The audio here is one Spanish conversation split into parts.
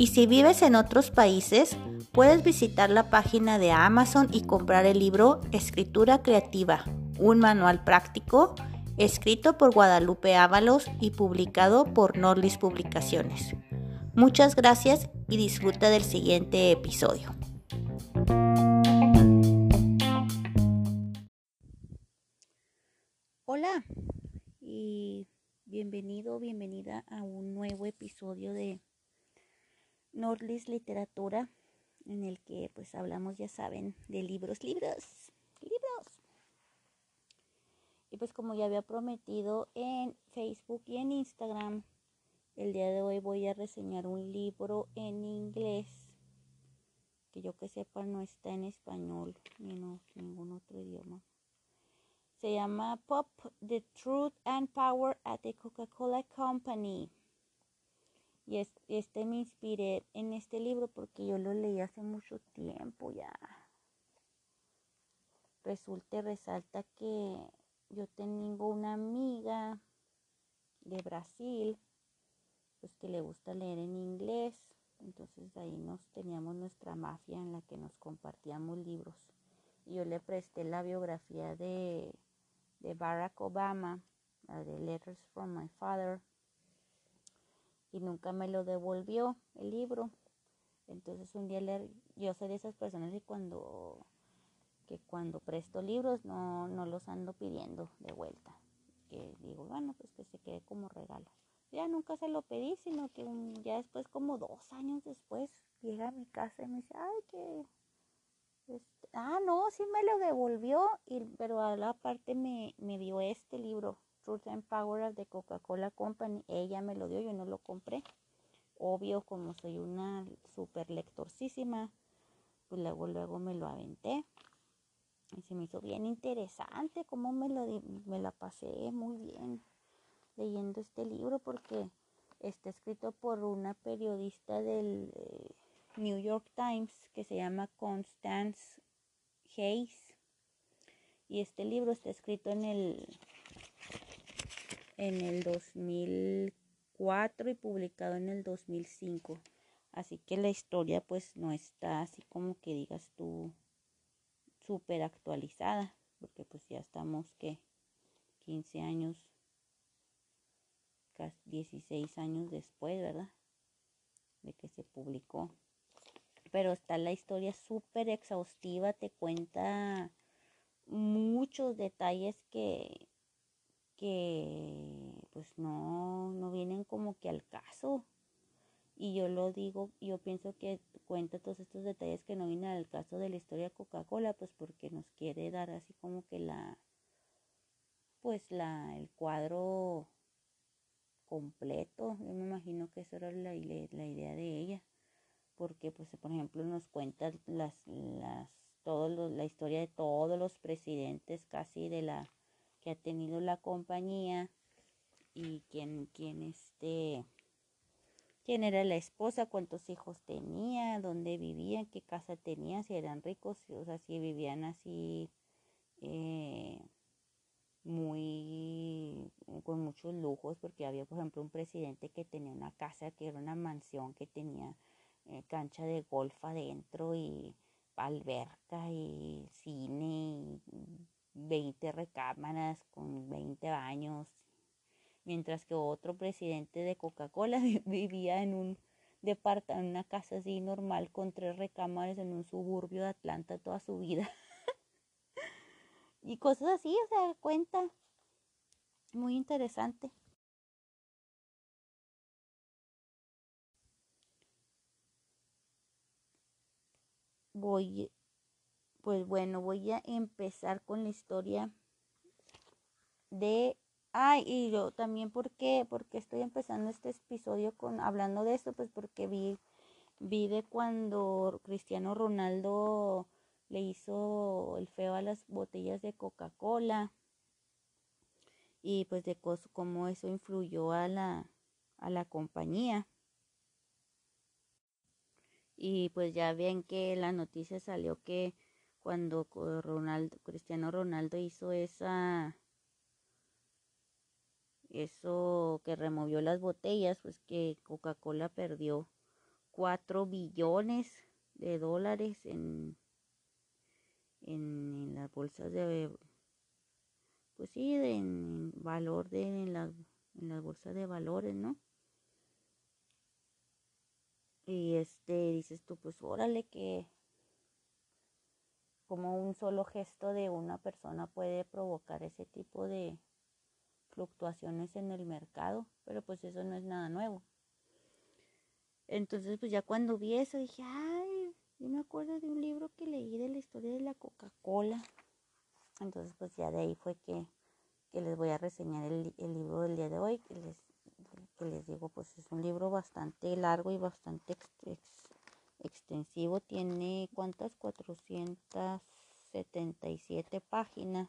Y si vives en otros países, puedes visitar la página de Amazon y comprar el libro Escritura Creativa, un manual práctico escrito por Guadalupe Ábalos y publicado por Norlis Publicaciones. Muchas gracias y disfruta del siguiente episodio. Hola, y bienvenido, bienvenida a un nuevo episodio de Nordlis Literatura en el que pues hablamos, ya saben, de libros, libros, libros. Y pues como ya había prometido en Facebook y en Instagram, el día de hoy voy a reseñar un libro en inglés que yo que sepa no está en español ni en ningún otro idioma. Se llama Pop, The Truth and Power at the Coca-Cola Company. Y este me inspiré en este libro porque yo lo leí hace mucho tiempo ya. Resulta resalta que yo tengo una amiga de Brasil, pues que le gusta leer en inglés. Entonces ahí nos teníamos nuestra mafia en la que nos compartíamos libros. Y yo le presté la biografía de de Barack Obama, la de Letters from My Father, y nunca me lo devolvió el libro. Entonces un día leer, yo soy de esas personas que cuando que cuando presto libros no, no los ando pidiendo de vuelta. Que digo, bueno, pues que se quede como regalo. Ya nunca se lo pedí, sino que ya después, como dos años después, llega a mi casa y me dice, ay, que este, ah, no, sí me lo devolvió, y, pero a la parte me, me dio este libro, Truth and Power de Coca-Cola Company. Ella me lo dio, yo no lo compré. Obvio, como soy una super lectorcísima, pues luego, luego me lo aventé. Y se me hizo bien interesante cómo me, lo, me la pasé muy bien leyendo este libro porque está escrito por una periodista del... Eh, New York Times que se llama Constance Hayes. Y este libro está escrito en el, en el 2004 y publicado en el 2005. Así que la historia pues no está así como que digas tú súper actualizada, porque pues ya estamos que 15 años, casi 16 años después, ¿verdad? De que se publicó pero está la historia súper exhaustiva, te cuenta muchos detalles que, que pues no, no vienen como que al caso. Y yo lo digo, yo pienso que cuenta todos estos detalles que no vienen al caso de la historia Coca-Cola, pues porque nos quiere dar así como que la, pues la, el cuadro completo. Yo me imagino que esa era la, la idea de ella porque pues por ejemplo nos cuenta las, las todo la historia de todos los presidentes casi de la ha tenido la compañía y quién quién este quién era la esposa, cuántos hijos tenía, dónde vivían, qué casa tenía, si eran ricos, o sea, si vivían así eh, muy con muchos lujos, porque había por ejemplo un presidente que tenía una casa que era una mansión que tenía eh, cancha de golf adentro y alberca y cine y 20 recámaras con 20 baños, mientras que otro presidente de Coca-Cola vivía en un departamento, en una casa así normal con tres recámaras en un suburbio de Atlanta toda su vida. y cosas así, o sea, cuenta. Muy interesante. voy, pues bueno, voy a empezar con la historia de Ay, y yo también, ¿por qué? Porque estoy empezando este episodio con hablando de esto, pues porque vi, vi de cuando Cristiano Ronaldo le hizo el feo a las botellas de Coca-Cola y pues de cómo eso influyó a la, a la compañía. Y pues ya ven que la noticia salió que cuando Cristiano Ronaldo hizo esa eso que removió las botellas, pues que Coca-Cola perdió 4 billones de dólares en, en, las bolsas de, pues sí, en valor de, en, la, en las bolsas de valores, ¿no? Y este, dices tú, pues órale que como un solo gesto de una persona puede provocar ese tipo de, fluctuaciones en el mercado, pero pues eso no es nada nuevo. Entonces, pues ya cuando vi eso dije, ay, yo me acuerdo de un libro que leí de la historia de la Coca-Cola. Entonces, pues ya de ahí fue que, les voy a reseñar el, libro del día de hoy, que les, que les digo, pues es un libro bastante largo y bastante extensivo. Tiene, ¿cuántas? 477 páginas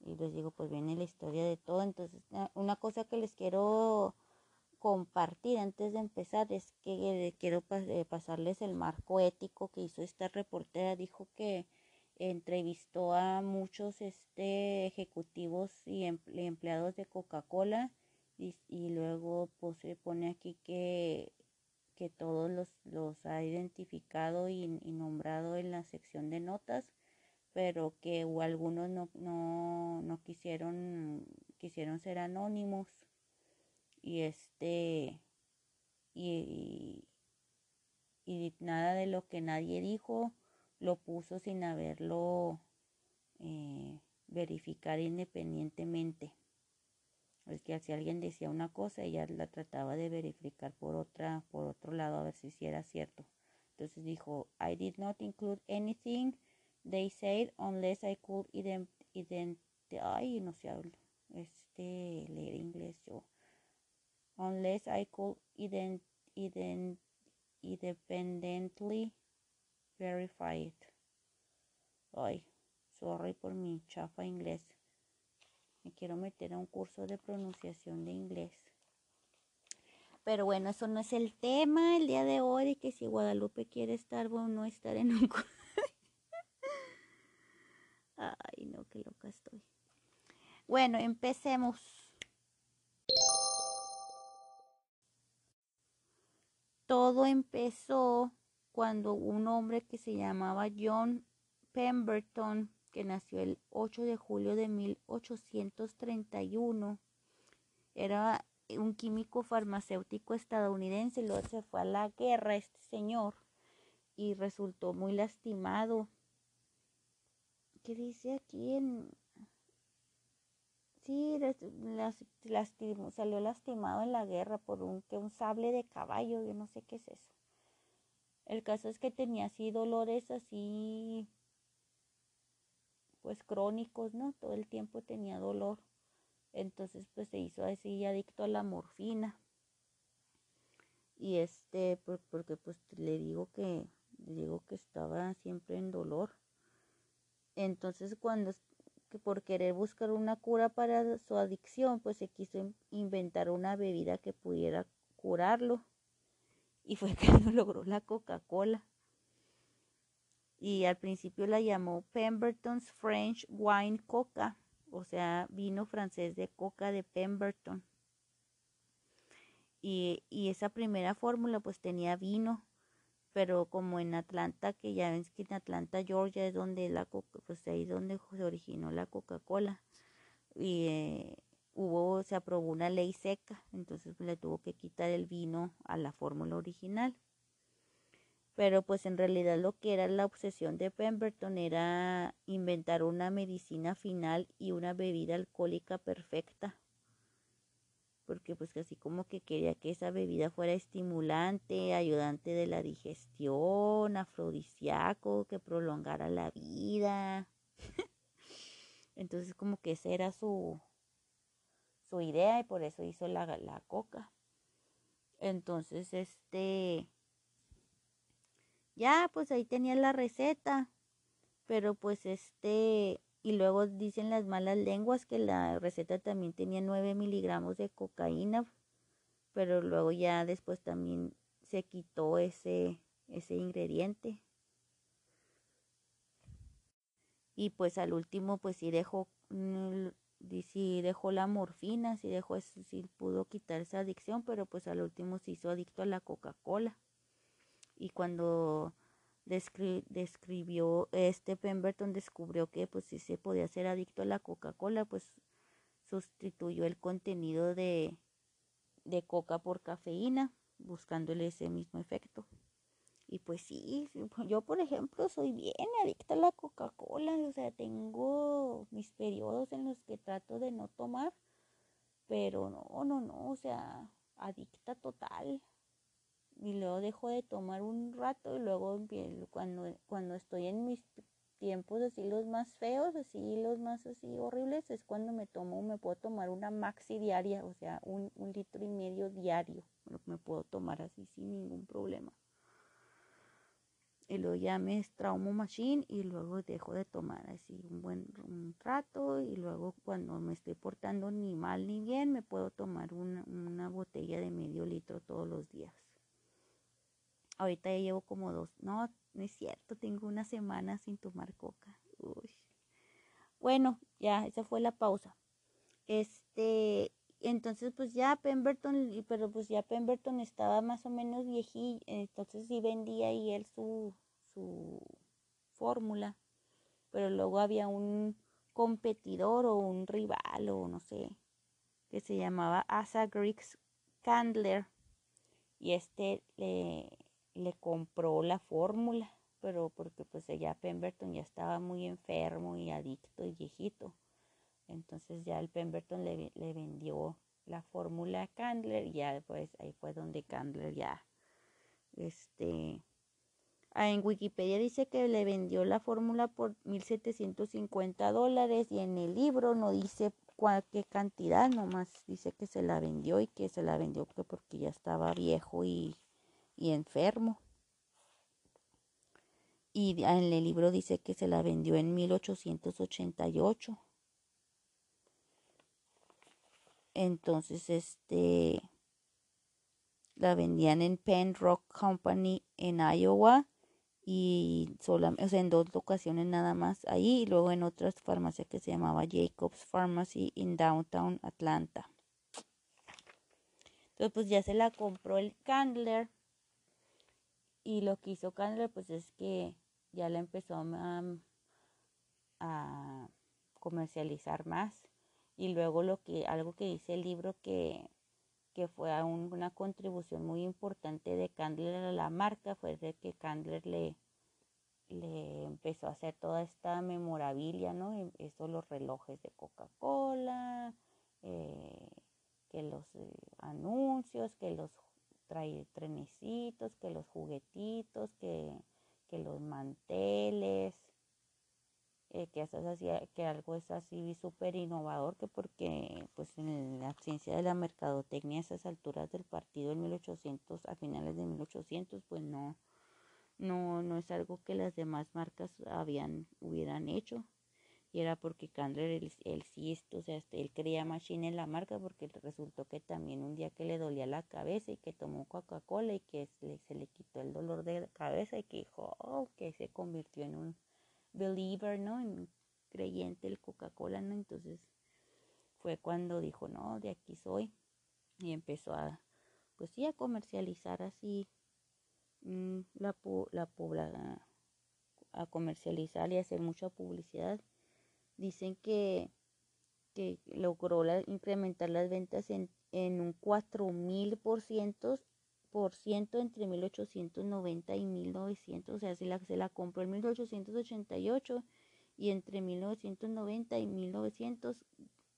y les digo, pues viene la historia de todo. Entonces, una cosa que les quiero compartir antes de empezar es que quiero eh, pasarles el marco ético que hizo esta reportera. Dijo que entrevistó a muchos este, ejecutivos y empleados de Coca-Cola y, luego pues se pone aquí que, que todos los, los ha identificado y nombrado en la sección de notas pero que algunos no, no, no quisieron, quisieron ser anónimos y este y, y, nada de lo que nadie dijo lo puso sin haberlo eh, verificar independientemente. Es que si alguien decía una cosa, ella la trataba de verificar por otra, por otro lado, a ver si era cierto. Entonces dijo, I did not include anything They said unless I could identify, no sé, este, leer inglés yo. Unless I could ident, ident, independently verify it. Ay, sorry por mi chafa inglés. Me quiero meter a un curso de pronunciación de inglés. Pero bueno, eso no es el tema el día de hoy, que si Guadalupe quiere estar o no estar en un. Ay, no, qué loca estoy. Bueno, empecemos. Todo empezó cuando un hombre que se llamaba John Pemberton, que nació el 8 de julio de 1831, era un químico farmacéutico estadounidense, luego se fue a la guerra este señor y resultó muy lastimado ¿Qué dice aquí. Sí, salió lastimado en la guerra por un, que un sable de caballo, yo no sé qué es eso. El caso es que tenía así dolores así, pues crónicos, ¿no? Todo el tiempo tenía dolor. Entonces, pues se hizo así adicto a la morfina. Y este, porque pues le digo que, le digo que estaba siempre en dolor. Entonces cuando por querer buscar una cura para su adicción, pues se quiso inventar una bebida que pudiera curarlo. Y fue cuando logró la Coca-Cola. Y al principio la llamó Pemberton's French Wine Coca, o sea, vino francés de coca de Pemberton. Y, y esa primera fórmula pues tenía vino, pero como en Atlanta, que ya ven que en Atlanta, Georgia es donde la pues ahí es donde se originó la Coca-Cola y eh, hubo, se aprobó una ley seca, entonces le tuvo que quitar el vino a la fórmula original. Pero pues en realidad lo que era la obsesión de Pemberton era inventar una medicina final y una bebida alcohólica perfecta porque pues así como que quería que esa bebida fuera estimulante, ayudante de la digestión, afrodisíaco, que prolongara la vida. Entonces como que esa era su, su idea y por eso hizo la, la coca. Entonces, este, ya, pues ahí tenía la receta, pero pues este, y luego dicen las malas lenguas que la receta también tenía 9 miligramos de cocaína, pero luego ya después también se quitó ese, ese ingrediente. Y pues al último pues sí dejó, mm, sí dejó la morfina, sí dejó, sí pudo quitar esa adicción, pero pues al último se hizo adicto a la Coca-Cola. Y cuando describió este Pemberton descubrió que pues si se podía ser adicto a la Coca-Cola, pues sustituyó el contenido de, de coca por cafeína, buscándole ese mismo efecto. Y pues sí, yo por ejemplo soy bien adicta a la Coca-Cola, o sea, tengo mis periodos en los que trato de no tomar, pero no, no, no, o sea, adicta total y luego dejo de tomar un rato y luego cuando, cuando estoy en mis tiempos así los más feos, así los más así horribles, es cuando me tomo, me puedo tomar una maxi diaria, o sea, un, litro y medio diario, me puedo tomar así sin ningún problema. Y luego ya me traumo machine y luego dejo de tomar así un buen rato y luego cuando me estoy portando ni mal ni bien me puedo tomar una, una botella de medio litro todos los días. Ahorita ya llevo como dos. No, no es cierto, tengo una semana sin tomar coca. Uy. Bueno, ya, esa fue la pausa. Este, entonces pues ya Pemberton, pero pues ya Pemberton estaba más o menos viejito, entonces sí vendía y él su, su fórmula, pero luego había un competidor o un rival o no sé, que se llamaba Asa Griggs Candler y este le le compró la fórmula, pero porque pues ya Pemberton ya estaba muy enfermo y adicto y viejito. Entonces ya el Pemberton le, vendió la fórmula a Candler y ya pues ahí fue donde Candler ya este ah, en Wikipedia dice que le vendió la fórmula por 1750 dólares y en el libro no dice qué cantidad, nomás dice que se la vendió y que se la vendió porque ya estaba viejo y y enfermo. Y en el libro dice que se la vendió en 1888. Entonces, este, la vendían en Penn Rock Company en Iowa y solamente, en dos ocasiones nada más ahí y luego en otras farmacias que se llamaba Jacobs Pharmacy en Downtown Atlanta. Entonces, pues ya se la compró el Candler y lo que hizo Candler pues es que ya la empezó a, comercializar más. Y luego lo que, algo que dice el libro que, que fue una contribución muy importante de Candler a la marca fue de que Candler le, le empezó a hacer toda esta memorabilia, ¿no? Eso, los relojes de Coca-Cola, eh, que los eh, anuncios, que los trae trenecitos, que los juguetitos, que, los manteles, eh, que, eso así, que algo es así súper innovador, que porque pues en la ciencia de la mercadotecnia a esas alturas del partido en 1800, a finales de 1800, pues no, no, no es algo que las demás marcas habían, hubieran hecho y era porque Candler, él, sí, o sea, este, él creía Machine en la marca porque resultó que también un día que le dolía la cabeza y que tomó Coca-Cola y que se le, quitó el dolor de cabeza y que dijo, oh, que se convirtió en un believer, ¿no? En un creyente el Coca-Cola, ¿no? Entonces fue cuando dijo, no, de aquí soy y empezó a, pues sí, a comercializar así mm, la, la, la a comercializar y hacer mucha publicidad dicen que, que logró incrementar las ventas en, en un 4000 por ciento, entre 1890 y 1900, o sea, se la, se la compró en 1888 y entre 1990 y 1900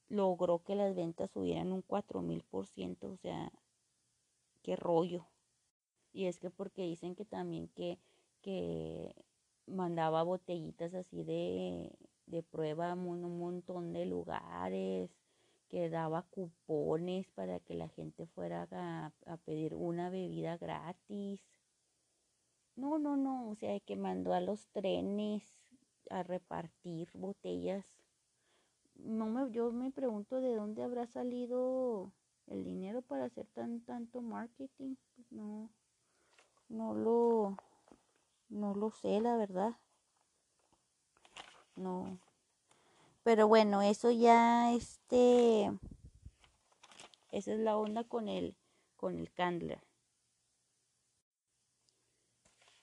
logró que las ventas subieran un 4000 por ciento, o sea, qué rollo. Y es que porque dicen que también que, que mandaba botellitas así de de prueba en un montón de lugares, que daba cupones para que la gente fuera a, a pedir una bebida gratis. No, no, no, o sea, que mandó a los trenes a repartir botellas. No me, yo me pregunto de dónde habrá salido el dinero para hacer tan tanto marketing. No, no lo, no lo sé, la verdad. No. Pero bueno, eso ya, este, esa es la onda con el, con el Candler.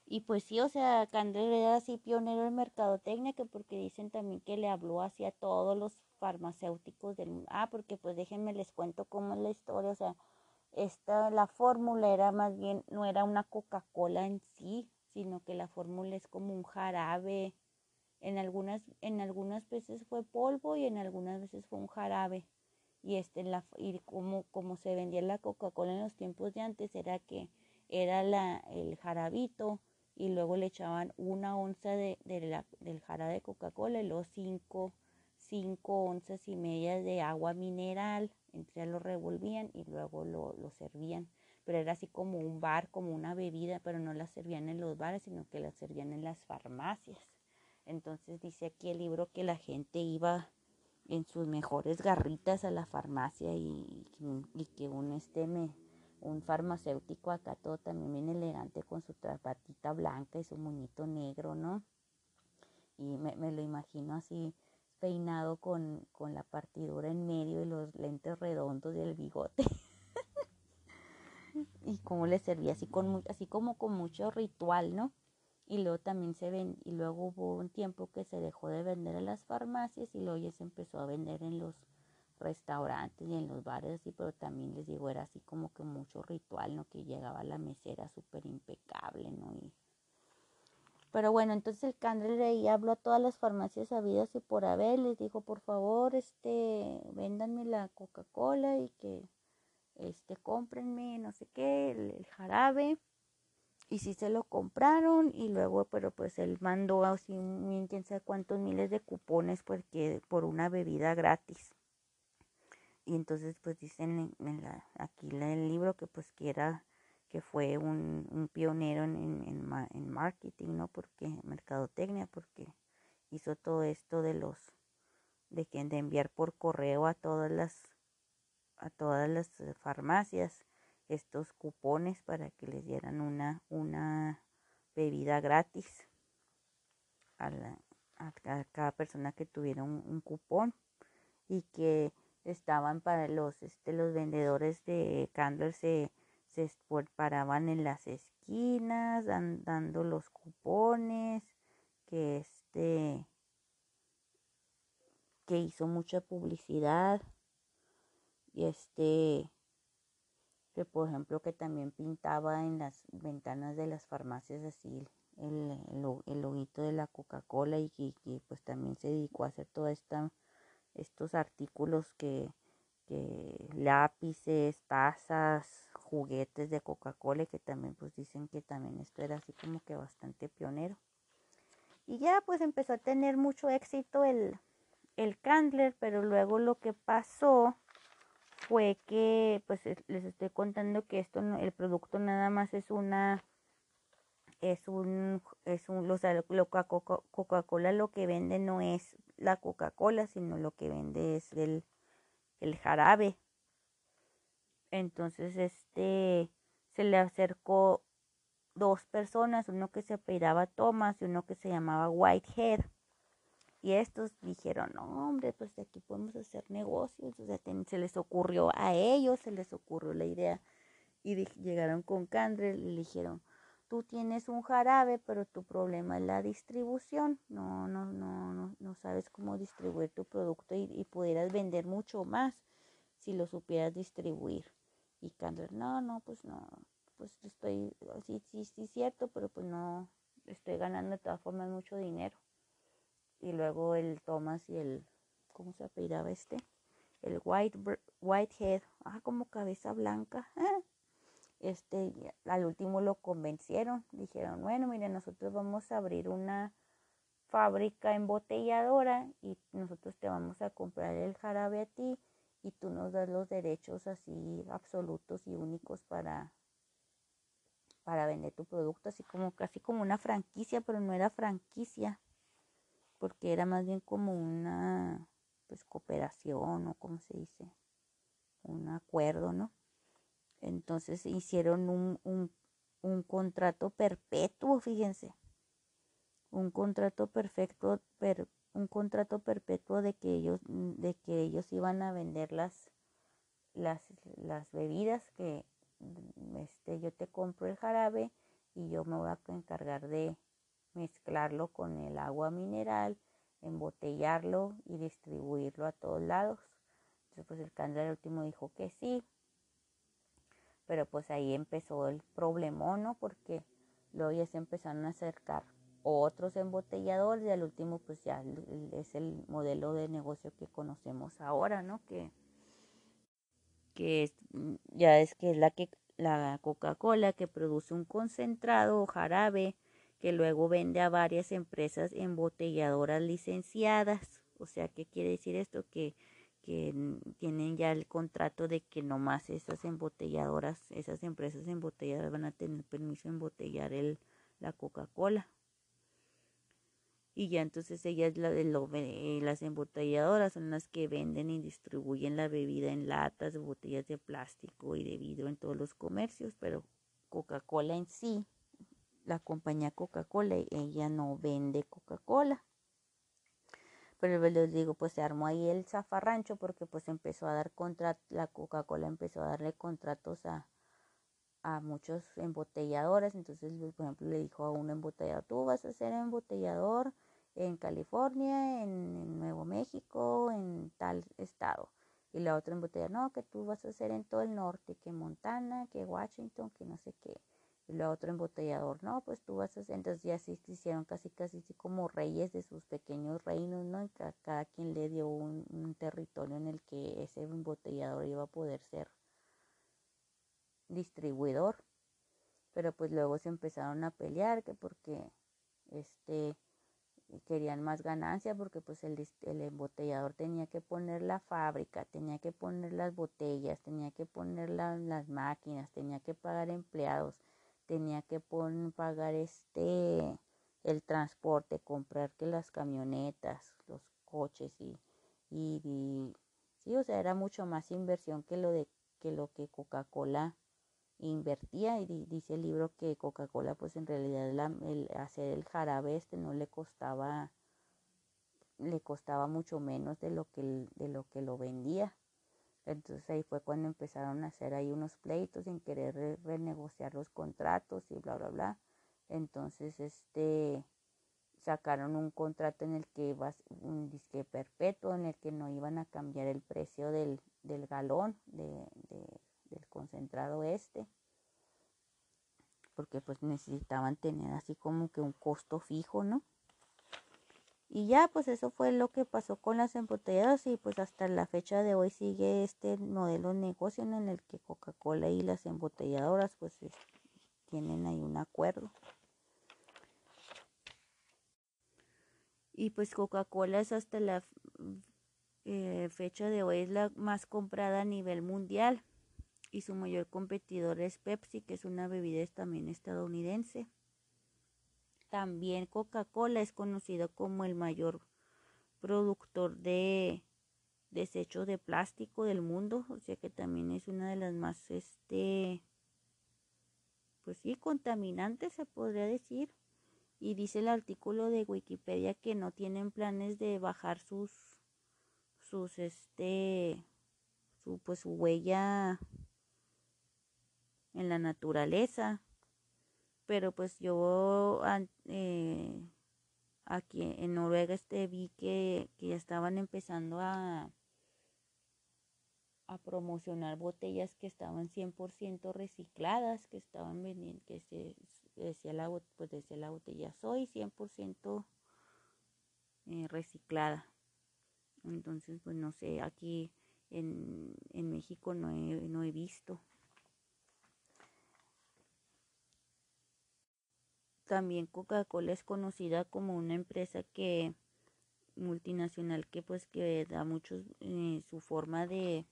Y pues sí, o sea, Candler era así pionero en mercadotecnia, que porque dicen también que le habló hacia todos los farmacéuticos del mundo. Ah, porque pues déjenme les cuento cómo es la historia, o sea, esta, la fórmula era más bien, no era una Coca-Cola en sí, sino que la fórmula es como un jarabe. En algunas, en algunas veces fue polvo y en algunas veces fue un jarabe. Y este, la, y como, como se vendía la Coca-Cola en los tiempos de antes, era que era la, el jarabito y luego le echaban una onza de, la, del jarabe de Coca-Cola y luego cinco, cinco onzas y media de agua mineral, entre lo revolvían y luego lo, lo servían. Pero era así como un bar, como una bebida, pero no la servían en los bares, sino que la servían en las farmacias. Entonces dice aquí el libro que la gente iba en sus mejores garritas a la farmacia y, que un este me, un farmacéutico acá todo también bien elegante con su trapatita blanca y su muñito negro, ¿no? Y me, lo imagino así peinado con, con, la partidura en medio y los lentes redondos y el bigote. y cómo le servía así con así como con mucho ritual, ¿no? Y luego también se ven, y luego hubo un tiempo que se dejó de vender en las farmacias y luego ya se empezó a vender en los restaurantes y en los bares así, pero también les digo, era así como que mucho ritual, ¿no? Que llegaba la mesera súper impecable, ¿no? Y, pero bueno, entonces el Candler ahí habló a todas las farmacias habidas y por haber, les dijo, por favor, este, véndanme la Coca-Cola y que, este, cómprenme, no sé qué, el, jarabe. Y sí se lo compraron y luego, pero pues él mandó así, quién sabe cuántos miles de cupones porque por una bebida gratis y entonces pues dicen en, la, aquí en el libro que pues que era que fue un, un pionero en, en, en, marketing, ¿no? Porque mercadotecnia, porque hizo todo esto de los de que de enviar por correo a todas las a todas las farmacias estos cupones para que les dieran una una bebida gratis a, la, a, cada persona que tuviera un, cupón. Y que estaban para los, este, los vendedores de Candler se, se paraban en las esquinas dando los cupones, que este que hizo mucha publicidad. Y este que por ejemplo que también pintaba en las ventanas de las farmacias así el, el, loguito de la Coca-Cola y que, pues también se dedicó a hacer toda esta estos artículos que, lápices, tazas, juguetes de Coca-Cola que también pues dicen que también esto era así como que bastante pionero. Y ya pues empezó a tener mucho éxito el, el Candler, pero luego lo que pasó fue que pues les estoy contando que esto el producto nada más es una es un es un o sea, Coca-Cola lo que vende no es la Coca-Cola, sino lo que vende es el, el jarabe. Entonces, este, se le acercó dos personas, uno que se apellidaba Thomas y uno que se llamaba Whitehead. Y estos dijeron, no, hombre, pues de aquí podemos hacer negocios. O sea, se les ocurrió a ellos, se les ocurrió la idea. Y llegaron con Candrel y le dijeron, tú tienes un jarabe, pero tu problema es la distribución. No, no, no, no, no sabes cómo distribuir tu producto y, pudieras vender mucho más si lo supieras distribuir. Y Candler, no, no, pues no, pues estoy, sí, sí, sí, cierto, pero pues no, estoy ganando de todas formas mucho dinero. Y luego el Thomas y el, ¿cómo se apellidaba este? El White, Whitehead, ah, como cabeza blanca. este, al último lo convencieron, dijeron, bueno, mire, nosotros vamos a abrir una fábrica embotelladora y nosotros te vamos a comprar el jarabe a ti y tú nos das los derechos así absolutos y únicos para para vender tu producto, así como casi como una franquicia, pero no era franquicia, porque era más bien como una pues cooperación o como se dice, un acuerdo, ¿no? Entonces hicieron un, un, un contrato perpetuo, fíjense, un contrato perfecto, per, un contrato perpetuo de que ellos, de que ellos iban a vender las, las, las bebidas que este, yo te compro el jarabe y yo me voy a encargar de mezclarlo con el agua mineral, embotellarlo y distribuirlo a todos lados. Entonces pues el candel último dijo que sí, pero pues ahí empezó el problemón, ¿no? Porque luego ya se empezaron a acercar otros embotelladores y al último pues ya es el modelo de negocio que conocemos ahora, ¿no? Que que ya es que es la que la Coca-Cola que produce un concentrado jarabe que luego vende a varias empresas embotelladoras licenciadas. O sea, ¿qué quiere decir esto? Que, que tienen ya el contrato de que nomás esas embotelladoras, esas empresas embotelladoras van a tener permiso de embotellar el, la Coca-Cola y ya entonces ellas la, eh, las embotelladoras son las que venden y distribuyen la bebida en latas, botellas de plástico y de vidrio en todos los comercios, pero Coca-Cola en sí, la compañía Coca-Cola, ella no vende Coca-Cola. Pero les digo, pues se armó ahí el zafarrancho porque pues empezó a dar contratos, la Coca-Cola empezó a darle contratos a, a muchos embotelladores. Entonces, por ejemplo, le dijo a un embotellador, tú vas a ser embotellador en California, en, Nuevo México, en tal estado. Y la otra botella, no, que tú vas a hacer en todo el norte, que Montana, que Washington, que no sé qué. Y la otra embotellador, no, pues tú vas a hacer, entonces ya sí se hicieron casi casi como reyes de sus pequeños reinos, ¿no? Y cada, quien le dio un, un, territorio en el que ese embotellador iba a poder ser distribuidor. Pero pues luego se empezaron a pelear, que porque este querían más ganancia porque pues el, el, embotellador tenía que poner la fábrica, tenía que poner las botellas, tenía que poner las máquinas, tenía que pagar empleados, tenía que pagar este el transporte, comprar que las camionetas, los coches y, y, sí, o sea, era mucho más inversión que lo de que lo que Coca-Cola invertía y dice el libro que Coca-Cola pues en realidad el hacer el jarabe este no le costaba le costaba mucho menos de lo que de lo que lo vendía entonces ahí fue cuando empezaron a hacer ahí unos pleitos sin querer renegociar los contratos y bla bla bla entonces este sacaron un contrato en el que iba un disque perpetuo en el que no iban a cambiar el precio del, del galón de del concentrado este porque pues necesitaban tener así como que un costo fijo, ¿no? Y ya pues eso fue lo que pasó con las embotelladas y pues hasta la fecha de hoy sigue este modelo de negocio en el que Coca-Cola y las embotelladoras pues tienen ahí un acuerdo. Y pues Coca-Cola es hasta la eh, fecha de hoy es la más comprada a nivel mundial y su mayor competidor es Pepsi, que es una bebida también estadounidense. También Coca-Cola es conocido como el mayor productor de desechos de plástico del mundo, o sea que también es una de las más, este, pues sí, contaminantes se podría decir. Y dice el artículo de Wikipedia que no tienen planes de bajar sus, sus, este, su, pues su huella en la naturaleza. Pero pues yo eh, aquí en Noruega este vi que, que estaban empezando a, a promocionar botellas que estaban 100% recicladas, que estaban vendiendo, que se decía la, pues decía la botella, soy 100% eh, reciclada. Entonces, pues no sé, aquí en, en México no he, no he visto. También Coca-Cola es conocida como una empresa que multinacional que pues que da muchos eh, su forma de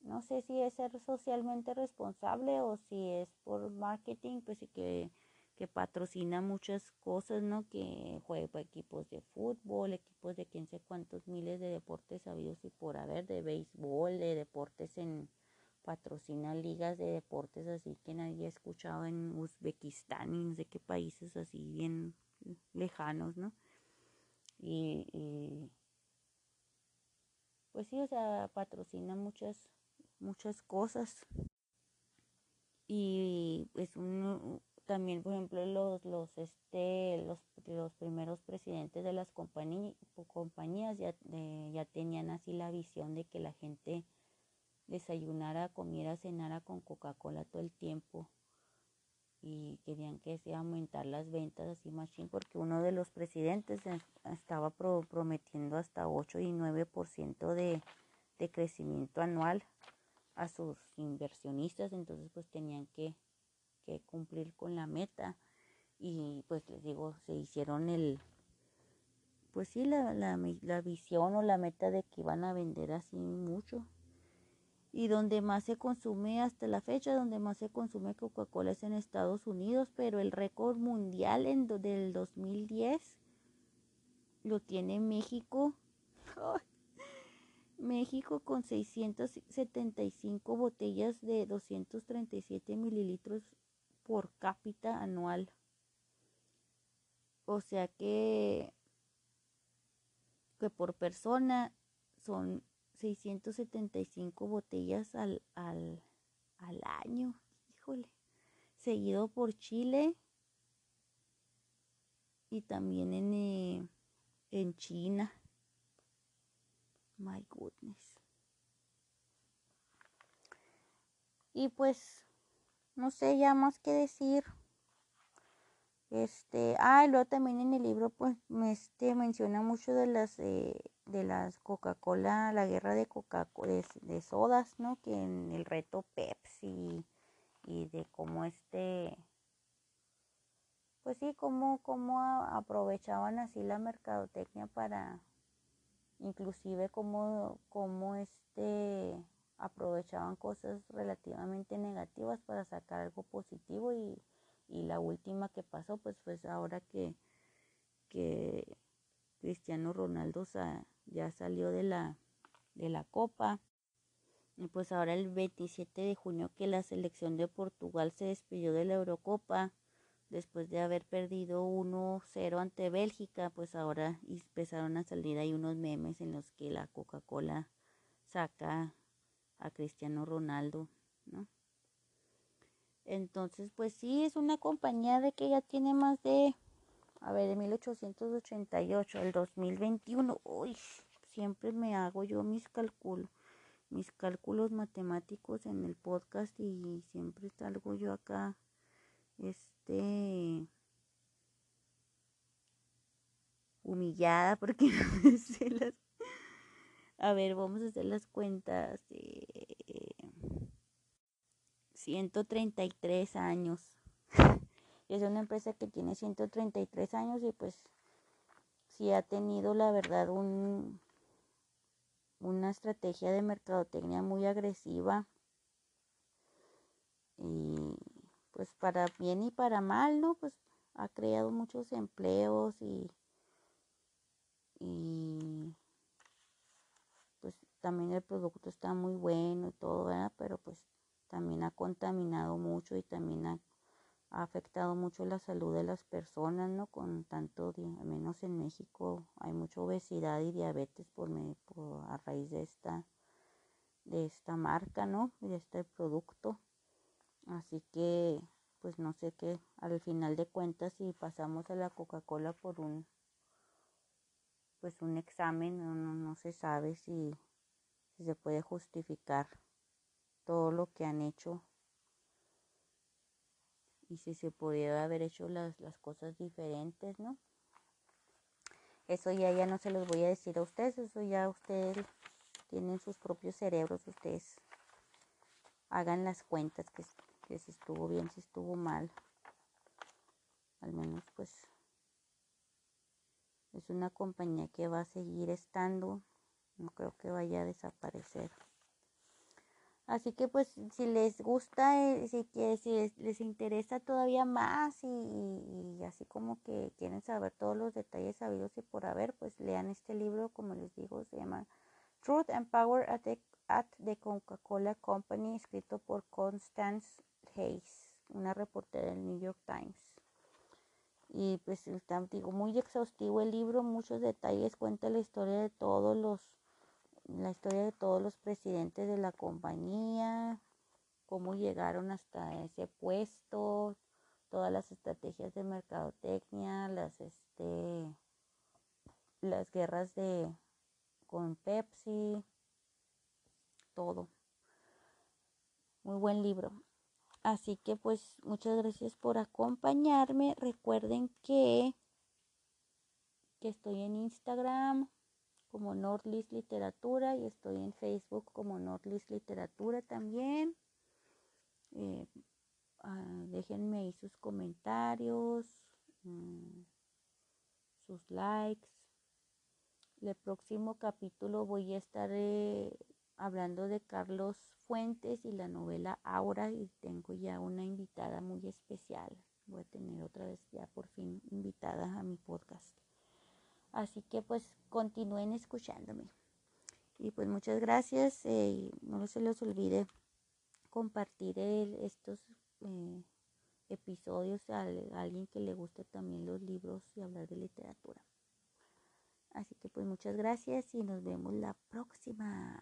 no sé si es ser socialmente responsable o si es por marketing pues que que patrocina muchas cosas, ¿no? Que juega equipos de fútbol, equipos de quién sé cuántos miles de deportes habidos y por haber, de béisbol, de deportes en, patrocina ligas de deportes así que nadie ha escuchado en Uzbekistán y no sé qué países así bien lejanos, ¿no? Y, pues sí, o sea, patrocina muchas, muchas cosas. Y es un, también por ejemplo los los este los, los primeros presidentes de las compañías ya, ya tenían así la visión de que la gente desayunara comiera cenara con Coca-Cola todo el tiempo. Y querían que se aumentar las ventas así machín porque uno de los presidentes estaba prometiendo hasta 8 y 9% de, de crecimiento anual a sus inversionistas. Entonces pues tenían que cumplir con la meta. Y pues les digo, se hicieron el, pues sí, la, la, la visión o la meta de que iban a vender así mucho. Y donde más se consume hasta la fecha, donde más se consume Coca-Cola es en Estados Unidos, pero el récord mundial en del 2010 lo tiene México. México con 675 botellas de 237 mililitros por cápita anual. O sea que, que por persona son 675 botellas al, al, al año. Híjole. Seguido por Chile y también en, eh, en China. My goodness. Y pues no sé ya más que decir. Este, ah, luego también en el libro pues este menciona mucho de las eh, de las Coca-Cola, la guerra de Coca-Cola de, sodas, ¿no? Que en el reto Pepsi y de cómo este pues sí, cómo, cómo aprovechaban así la mercadotecnia para inclusive cómo, cómo este aprovechaban cosas relativamente negativas para sacar algo positivo y, la última que pasó pues fue ahora que, que Cristiano Ronaldo ya salió de la, de la copa y pues ahora el 27 de junio que la selección de Portugal se despidió de la Eurocopa después de haber perdido 1-0 ante Bélgica, pues ahora empezaron a salir ahí unos memes en los que la Coca-Cola saca a Cristiano Ronaldo, ¿no? Entonces, pues sí, es una compañía de que ya tiene más de, a ver, de 1888 el 2021. Uy, siempre me hago yo mis cálculos, mis cálculos matemáticos en el podcast y siempre salgo yo acá, este, humillada porque no sé las a ver, vamos a hacer las cuentas. Eh, 133 años. es una empresa que tiene 133 años y pues sí ha tenido la verdad un, una estrategia de mercadotecnia muy agresiva y pues para bien y para mal, ¿no? Pues ha creado muchos empleos y, y también el producto está muy bueno y todo, ¿verdad? Pero pues también ha contaminado mucho y también ha, afectado mucho la salud de las personas, ¿no? Con tanto, al menos en México hay mucha obesidad y diabetes por, por a raíz de esta, de esta marca, ¿no? De este producto. Así que, pues no sé qué, al final de cuentas, si pasamos a la Coca-Cola por un, pues un examen, no, no se sabe si se puede justificar todo lo que han hecho y si se pudiera haber hecho las, las cosas diferentes, ¿no? Eso ya, ya no se los voy a decir a ustedes, eso ya ustedes tienen sus propios cerebros, ustedes hagan las cuentas que, que si estuvo bien, si estuvo mal. Al menos pues es una compañía que va a seguir estando, no creo que vaya a desaparecer. Así que pues si les gusta, eh, si, que, si les, interesa todavía más y, así como que quieren saber todos los detalles sabidos y por haber, pues lean este libro, como les digo, se llama Truth and Power at the, at the Coca-Cola Company, escrito por Constance Hayes, una reportera del New York Times. Y pues está, digo, muy exhaustivo el libro, muchos detalles, cuenta la historia de todos los la historia de todos los presidentes de la compañía, cómo llegaron hasta ese puesto, todas las estrategias de mercadotecnia, las este las guerras de con Pepsi, todo. Muy buen libro. Así que pues muchas gracias por acompañarme. Recuerden que que estoy en Instagram, como Nordlist Literatura y estoy en Facebook como Nordlist Literatura también. Eh, ah, déjenme ahí sus comentarios, mm, sus likes. El próximo capítulo voy a estar eh, hablando de Carlos Fuentes y la novela Aura y tengo ya una invitada muy especial. Voy a tener otra vez ya por fin invitada a mi podcast. Así que pues continúen escuchándome. Y pues muchas gracias. Eh, no se les olvide compartir estos eh, episodios a, a alguien que le guste también los libros y hablar de literatura. Así que pues muchas gracias y nos vemos la próxima.